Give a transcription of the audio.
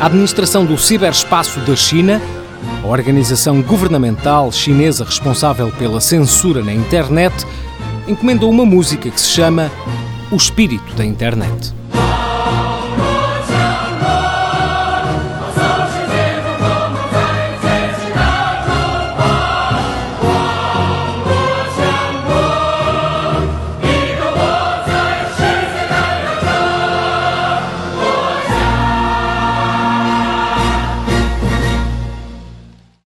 A Administração do Ciberespaço da China, a organização governamental chinesa responsável pela censura na internet, encomendou uma música que se chama O Espírito da Internet.